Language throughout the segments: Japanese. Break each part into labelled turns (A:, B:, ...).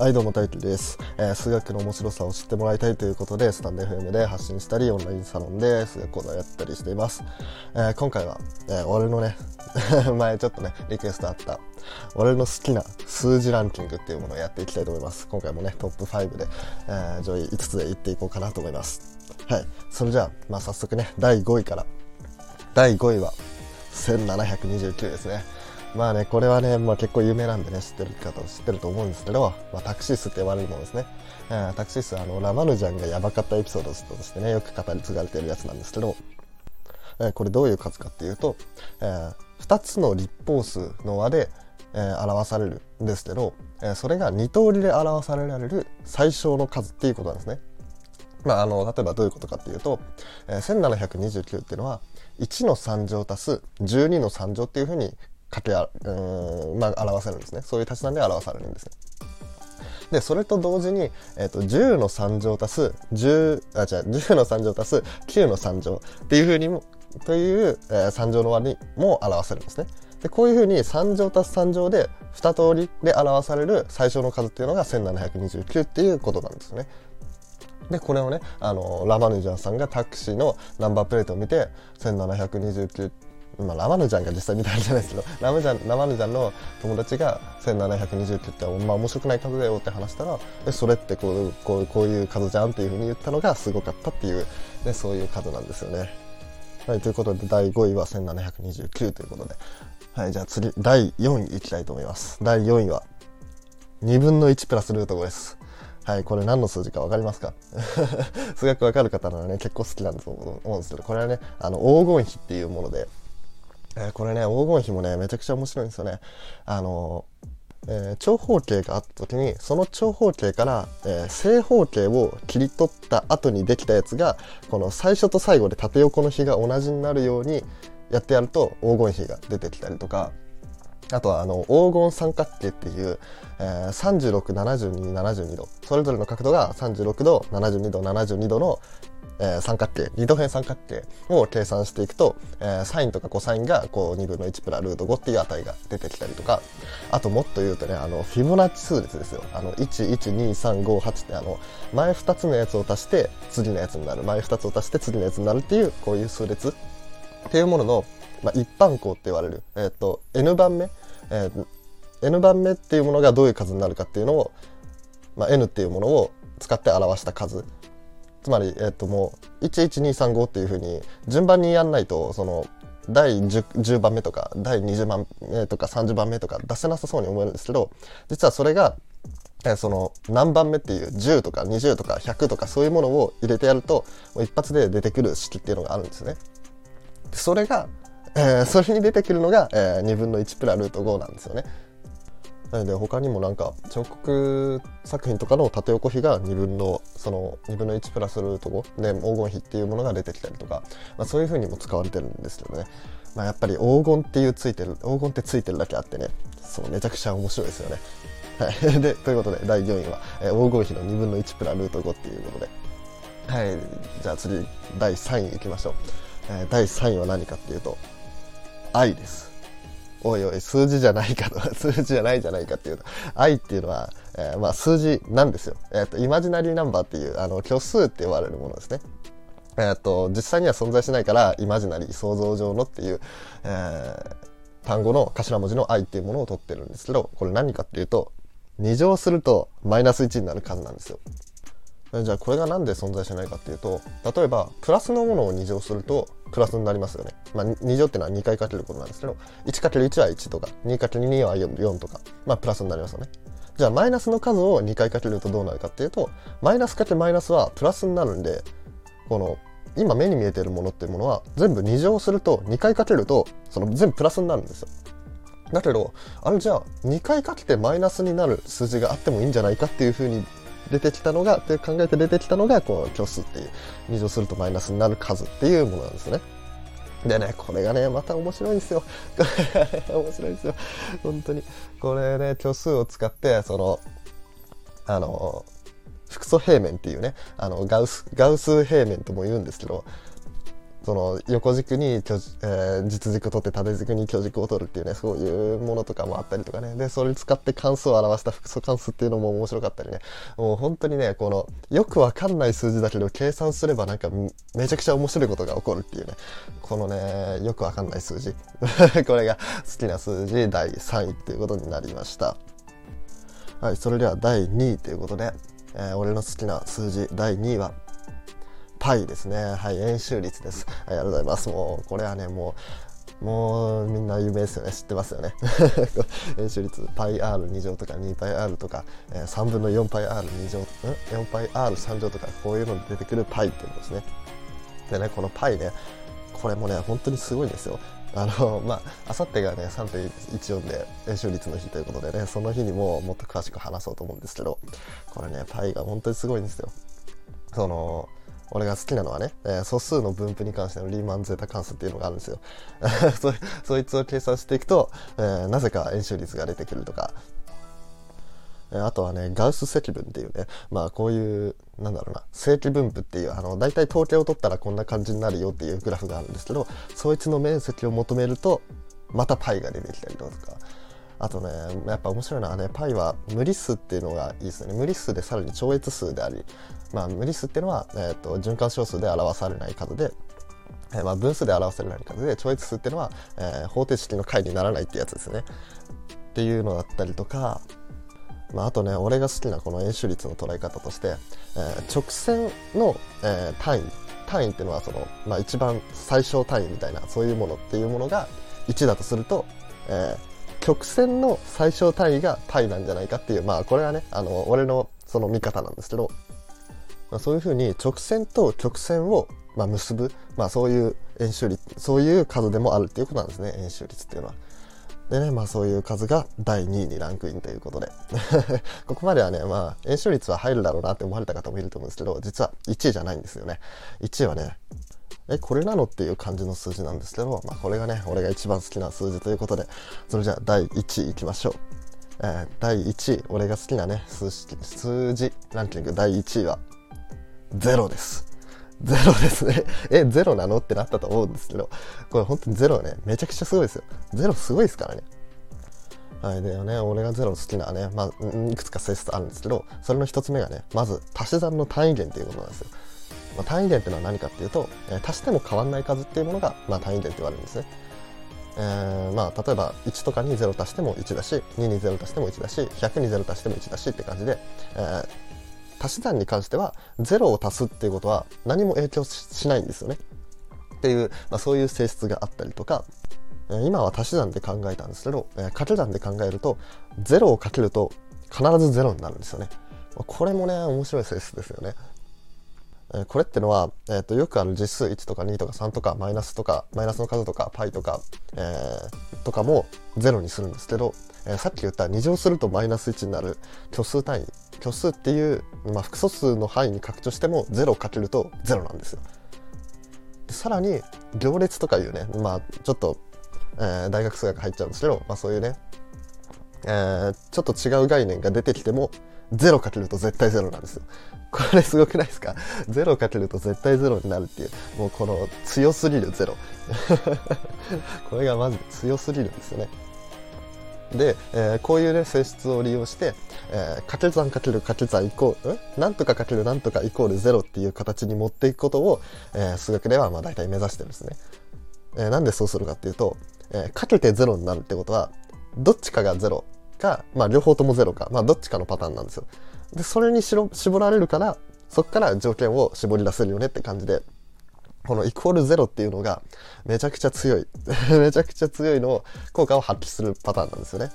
A: はいどうも大輝です、えー、数学の面白さを知ってもらいたいということでスタンド FM で発信したりオンラインサロンで数学講座をやったりしています、えー、今回は、えー、俺のね 前ちょっとねリクエストあった俺の好きな数字ランキングっていうものをやっていきたいと思います。今回もねトップ5で、え上位5つでいっていこうかなと思います。はいそれじゃあ、まあ、早速ね第5位から。第5位は1729ですね。まあね、これはね、まあ、結構有名なんでね、知ってる方知ってると思うんですけど、まあ、タクシスって悪いものですね。え、タクシースあの、ラマヌジャンがやばかったエピソードとしてね、よく語り継がれてるやつなんですけど、えー、これどういう数かっていうと、えー、2つの立方数の和で、えー、表されるんですけど、えー、それが2通りで表されられる最小の数っていうことなんですね。まあ、あの例えばどういうことかっていうと、えー、1729っていうのは1の3乗足す12の3乗っていうふうにかけあ、うん、まあ、表せるんですね。そういう足し算で表されるんですね。で、それと同時に、えっ、ー、と、10の3乗足す、10、あ、違う、10の3乗足す9の3乗っていうふうにも、という、えー、3乗の和にも表せるんですね。で、こういうふうに3乗足す3乗で2通りで表される最小の数っていうのが1729っていうことなんですね。で、これをね、あの、ラマヌジャンさんがタクシーのナンバープレートを見て、1729ってまあ、ラマヌジャンが実際見たんじゃないですけど ラムジャンラマヌジャンの友達が1720って言ってまあ面白くない数だよって話したらでそれってこうこうこういう数じゃんっていうふうに言ったのがすごかったっていう、ね、そういう数なんですよね。はい、ということで第5位は1729ということで、はい、じゃあ次第4位いきたいと思います。第4位は2分の1プラスルート5です。はい、これ何の数字か分かりますか？数学分かる方ならね、結構好きなんだと思うんですけど、これはね、あの、黄金比っていうもので、えー、これね、黄金比もね、めちゃくちゃ面白いんですよね。あのえー、長方形があった時にその長方形から、えー、正方形を切り取った後にできたやつがこの最初と最後で縦横の比が同じになるようにやってやると黄金比が出てきたりとかあとはあの黄金三角形っていう、えー、36、72、72度それぞれの角度が36度、72度、72度のえー、三角形、二度辺三角形を計算していくと、えー、サインとかコサインがこう2分の1プラルート5っていう値が出てきたりとか、あともっと言うとね、あの、フィボナッチ数列ですよ。あの、1、1、2、3、5、8ってあの、前2つのやつを足して次のやつになる、前2つを足して次のやつになるっていう、こういう数列っていうものの、まあ、一般項って言われる、えっ、ー、と、n 番目、えー、n 番目っていうものがどういう数になるかっていうのを、まあ、n っていうものを使って表した数。つまり、えっと、もう11235っていうふうに順番にやんないとその第 10, 10, 番目とか第20番目とか30番目とか出せなさそうに思えるんですけど実はそれがえその何番目っていう10とか20とか100とかそういうものを入れてやると一発で出てくる式っていうのがあるんですね。それが、えー、それに出てくるのが、えー、2分の1プラルート5なんですよね。なので他にもなんか彫刻作品とかの縦横比が2分のその2分の1プラスルート5で黄金比っていうものが出てきたりとか、まあ、そういう風にも使われてるんですけどね、まあ、やっぱり黄金っていうついてる黄金ってついてるだけあってね。そうめちゃくちゃ面白いですよね。はい、でということで第4位は、えー、黄金比の2分の1プラルート5っていうことで。はい。じゃあ次第3位いきましょう、えー、第3位は何かっていうと愛です。おいおい、数字じゃないかと、数字じゃないじゃないかっていうと、愛っていうのは、えー、まあ数字なんですよ。えっ、ー、と、イマジナリーナンバーっていう、あの、虚数って言われるものですね。えっ、ー、と、実際には存在しないから、イマジナリー、想像上のっていう、えー、単語の頭文字の愛っていうものを取ってるんですけど、これ何かっていうと、2乗するとマイナス1になる数なんですよ。じゃあこれが何で存在しないかっていうと例えばプラスのものを2乗するとプラスになりますよね。まあ、2乗っていうのは2回かけることなんですけど 1×1 は1とか 2×2 は4とか、まあ、プラスになりますよね。じゃあマイナスの数を2回かけるとどうなるかっていうとマイナスかけマイナスはプラスになるんでこの今目に見えているものっていうものは全部2乗すると2回かけるとその全部プラスになるんですよ。だけどあれじゃあ2回かけてマイナスになる数字があってもいいんじゃないかっていうふうに出てきたのがって考えて出てきたのがこの虚数っていう2乗するとマイナスになる数っていうものなんですね。でね、これがね、また面白いんですよ。面白いですよ。本当に。これね、虚数を使って、その、あの、複素平面っていうね、あの、ガウス、ガウス平面とも言うんですけど、その横軸に、えー、実軸を取って縦軸に巨軸を取るっていうねそういうものとかもあったりとかね。でそれ使って関数を表した複素関数っていうのも面白かったりね。もう本当にねこのよくわかんない数字だけど計算すればなんかめちゃくちゃ面白いことが起こるっていうね。このねよくわかんない数字。これが好きな数字第3位っていうことになりました。はいそれでは第2位ということで、えー、俺の好きな数字第2位はパイですね。はい、円周率です。はい、ありがとうございます。もう、これはね、もう、もうみんな有名ですよね。知ってますよね。円周率、πr2 乗とか 2πr とか、えー、3分の 4πr2 乗、ん ?4πr3 乗とか、こういうのに出てくるパイっていうのですね。でね、このパイね、これもね、本当にすごいんですよ。あの、まあ、あさってがね、3.14で円周率の日ということでね、その日にももっと詳しく話そうと思うんですけど、これね、パイが本当にすごいんですよ。その、 俺が好きなのはね、えー、素数の分布に関してのリーマンゼータ関数っていうのがあるんですよ。そそいつを計算していくと、えー、なぜか円周率が出てくるとか、え、あとはね、ガウス積分っていうね、まあこういう、なんだろうな、正規分布っていう、あの、大体統計を取ったらこんな感じになるよっていうグラフがあるんですけど、そいつの面積を求めると、また π が出てきたりとか、あとね、やっぱ面白いのはね、π は無理数っていうのがいいですね。無理数でさらに超越数であり、まあ、無理数っていうのは、えーと、循環小数で表されない数で、えー、まあ、分数で表されない数で、超越数っていうのは、えー、方程式の解にならないってやつですね。っていうのだったりとか、まあ、あとね、俺が好きなこの円周率の捉え方として、えー、直線の、え単位、単位っていうのはその、まあ、一番最小単位みたいな、そういうものっていうものが1だとすると、えー、曲線の最小単位が π なんじゃないかっていう、まあこれはね、あの、俺のその見方なんですけど、まあ、そういうふうに直線と曲線を、まあ、結ぶ、まあそういう円周率、そういう数でもあるっていうことなんですね、円周率っていうのは。でね、まあそういう数が第2位にランクインということで。ここまではね、まあ円周率は入るだろうなって思われた方もいると思うんですけど、実は1位じゃないんですよね。1位はね、え、これなのっていう感じの数字なんですけど、まあ、これがね、俺が一番好きな数字ということで、それじゃあ第1位いきましょう。えー、第1位、俺が好きなね、数式数字ランキング第1位は、0です。ゼロですね。え、ゼロなのってなったと思うんですけど、これ本当にゼロね、めちゃくちゃすごいですよ。ゼロすごいですからね。はい、でね、俺がゼロ好きなね、まあ、いくつか性質あるんですけど、それの一つ目がね、まず足し算の単位元っていうことなんですよ。まあ、単位元っていうのは何かっていうと、えー、足しても変わらない数っていうものが、まあ、単位元って言われるんですね。えー、まあ例えば1とかに0足しても1だし2に0足しても1だし100に0足しても1だしって感じで、えー、足し算に関しては0を足すっていうことは何も影響しないんですよね。っていう、まあ、そういう性質があったりとか今は足し算で考えたんですけど、え、掛け算で考えると0をかけると必ず0になるんですよね。これもね面白い性質ですよね。これってのは、えーと、よくある実数1とか2とか3とかマイナスとかマイナスの数とか π とか、えー、とかも0にするんですけど、えー、さっき言った2乗するとマイナス1になる虚数単位虚数っていう、まあ、複素数の範囲に拡張しても0かけると0なんですよ。さらに行列とかいうね、まあ、ちょっと、えー、大学数学入っちゃうんですけど、まあ、そういうね、えー、ちょっと違う概念が出てきても0かけると絶対0なんですよ。これすごくないですか ?0 かけると絶対0になるっていう、もうこの強すぎる0。これがまず強すぎるんですよね。で、えー、こういうね、性質を利用して、えー、掛け算かける掛け算イコール、なんとかかけるなんとかイコール0っていう形に持っていくことを、えー、数学ではまあ大体目指してるんですね。えー、なんでそうするかっていうと、えー、かけて0になるってことは、どっちかが0か、まあ両方とも0か、まあどっちかのパターンなんですよ。で、それにしろ絞られるから、そこから条件を絞り出せるよねって感じで、このイコールゼロっていうのがめちゃくちゃ強い。めちゃくちゃ強いのを、効果を発揮するパターンなんですよね。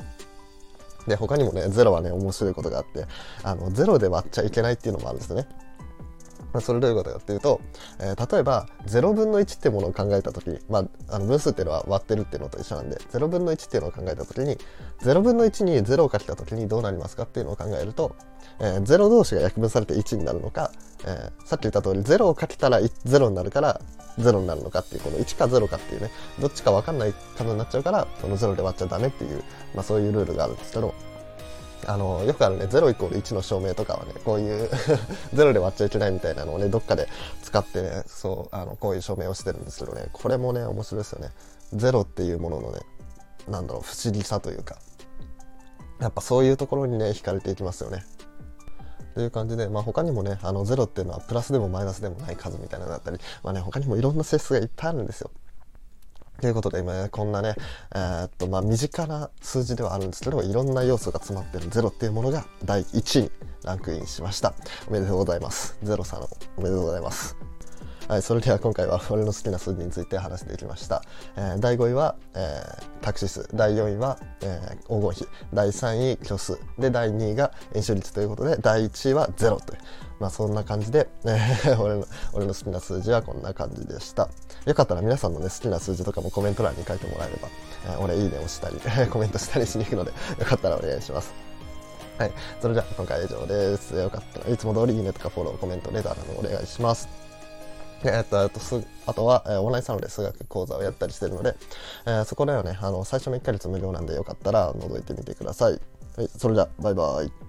A: で、他にもね、ゼロはね、面白いことがあって、あの、ゼロで割っちゃいけないっていうのもあるんですよね。まあ、それどういうことかっていうと、えー、例えば0分の1ってものを考えた時、まあ、あの分数っていうのは割ってるっていうのと一緒なんで0分の1っていうのを考えた時に0分の1に0をかけた時にどうなりますかっていうのを考えると、えー、0同士が約分されて1になるのか、えー、さっき言った通り0をかけたら0になるから0になるのかっていうこの1か0かっていうねどっちか分かんない数になっちゃうからその0で割っちゃダメっていう、まあ、そういうルールがあるんですけどあのよくあるね0イコール1の証明とかはねこういう 0で割っちゃいけないみたいなのをねどっかで使ってねそうあのこういう証明をしてるんですけどねこれもね面白いですよね。0っていうもののねなんだろう不思議さというかやっぱそういうところにね惹かれていきますよね。という感じで、まあ、他にもねあの0っていうのはプラスでもマイナスでもない数みたいなのだったり、まあね、他にもいろんな性質がいっぱいあるんですよ。ということで今ね、こんなね、えー、っと、まあ、身近な数字ではあるんですけど、いろんな要素が詰まってるゼロっていうものが第1位にランクインしました。おめでとうございます。ゼロさんおめでとうございます。はい、それでは今回は俺の好きな数字について話していきました。えー、第5位は、えー、タクシス、第4位は、えー、黄金比、第3位虚数、で、第2位が演習率ということで、第1位は0という。まあそんな感じで、えー、俺の、俺の好きな数字はこんな感じでした。よかったら皆さんのね、好きな数字とかもコメント欄に書いてもらえれば、えー、俺いいね押したり、コメントしたりしに行くので、よかったらお願いします。はい。それじゃあ今回は以上です。よかったらいつも通りいいねとかフォロー、コメント、レターなどお願いします。えっと、あとす、あとは、えー、オンラインサロンで数学講座をやったりしてるので、えー、そこではね、あの、最初の1ヶ月無料なんでよかったら覗いてみてください。はい。それじゃ、バイバイ。